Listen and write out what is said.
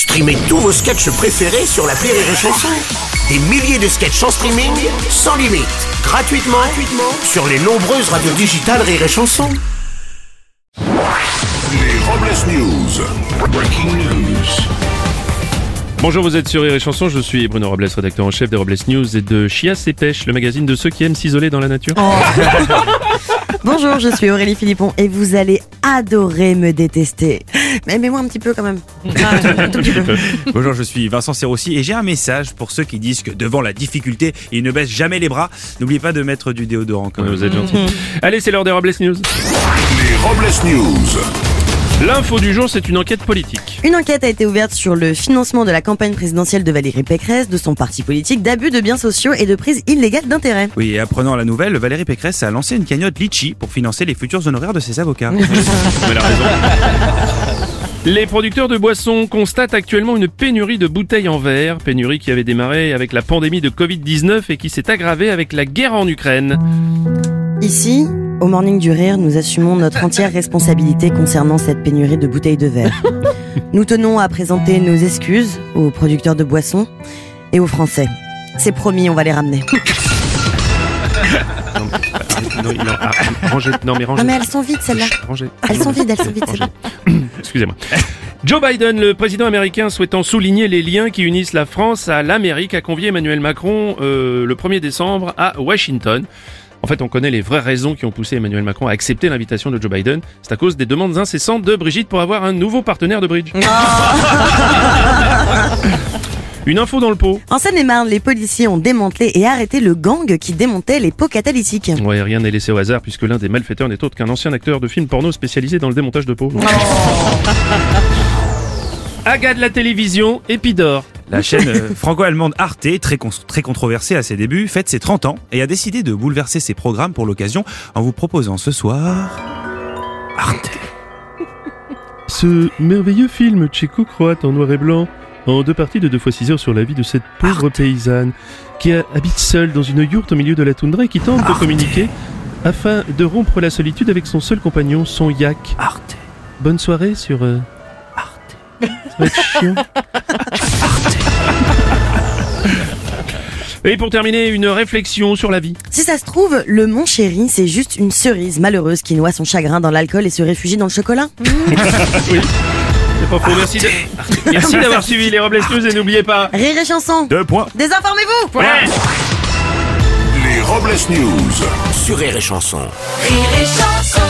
Streamez tous vos sketchs préférés sur la Rire et Chanson. Des milliers de sketchs en streaming, sans limite, gratuitement, gratuitement sur les nombreuses radios digitales Rire et Chanson. Les Robles News. Breaking news. Bonjour, vous êtes sur Rire et Chanson, je suis Bruno Robles, rédacteur en chef des Robles News et de Chias et Pêche, le magazine de ceux qui aiment s'isoler dans la nature. Bonjour, je suis Aurélie Philippon et vous allez adorer me détester. Mais aimez-moi un petit peu quand même. Un tout petit peu. Bonjour, je suis Vincent Serroussi et j'ai un message pour ceux qui disent que devant la difficulté, ils ne baissent jamais les bras. N'oubliez pas de mettre du déodorant quand même. Vous êtes gentil. Allez, c'est l'heure des Robles News. Les Robles News. L'info du jour, c'est une enquête politique. Une enquête a été ouverte sur le financement de la campagne présidentielle de Valérie Pécresse, de son parti politique, d'abus de biens sociaux et de prise illégale d'intérêt. Oui, et apprenant la nouvelle, Valérie Pécresse a lancé une cagnotte Litchi pour financer les futurs honoraires de ses avocats. Elle a raison. Les producteurs de boissons constatent actuellement une pénurie de bouteilles en verre, pénurie qui avait démarré avec la pandémie de Covid-19 et qui s'est aggravée avec la guerre en Ukraine. Ici, au Morning du Rire, nous assumons notre entière responsabilité concernant cette pénurie de bouteilles de verre. Nous tenons à présenter nos excuses aux producteurs de boissons et aux Français. C'est promis, on va les ramener. Non, non, ah, rangez, non mais rangez. Non mais elles sont vides celles-là. Rangez. Elles sont vides, elles sont vides. bon. Excusez-moi. Joe Biden, le président américain souhaitant souligner les liens qui unissent la France à l'Amérique, a convié Emmanuel Macron euh, le 1er décembre à Washington. En fait, on connaît les vraies raisons qui ont poussé Emmanuel Macron à accepter l'invitation de Joe Biden. C'est à cause des demandes incessantes de Brigitte pour avoir un nouveau partenaire de bridge. Une info dans le pot. En Seine-et-Marne, les policiers ont démantelé et arrêté le gang qui démontait les pots catalytiques. Ouais, rien n'est laissé au hasard puisque l'un des malfaiteurs n'est autre qu'un ancien acteur de film porno spécialisé dans le démontage de pots. Aga de la télévision, Épidore. La chaîne euh, franco-allemande Arte, très, con- très controversée à ses débuts, fête ses 30 ans et a décidé de bouleverser ses programmes pour l'occasion en vous proposant ce soir... Arte. Ce merveilleux film tchéco-croate en noir et blanc, en deux parties de deux fois six heures sur la vie de cette pauvre paysanne qui habite seule dans une yourte au milieu de la toundra et qui tente de communiquer afin de rompre la solitude avec son seul compagnon, son yak. Arte. Bonne soirée sur... euh, Ça va être chiant. Et pour terminer, une réflexion sur la vie. Si ça se trouve, le mon chéri, c'est juste une cerise malheureuse qui noie son chagrin dans l'alcool et se réfugie dans le chocolat. C'est pas faux, merci de- Merci d'avoir suivi les Robles News et n'oubliez pas... Rire et chanson Deux points. Désinformez-vous Ouais. Les Robles News. Sur Rire et Chanson. Rire et chanson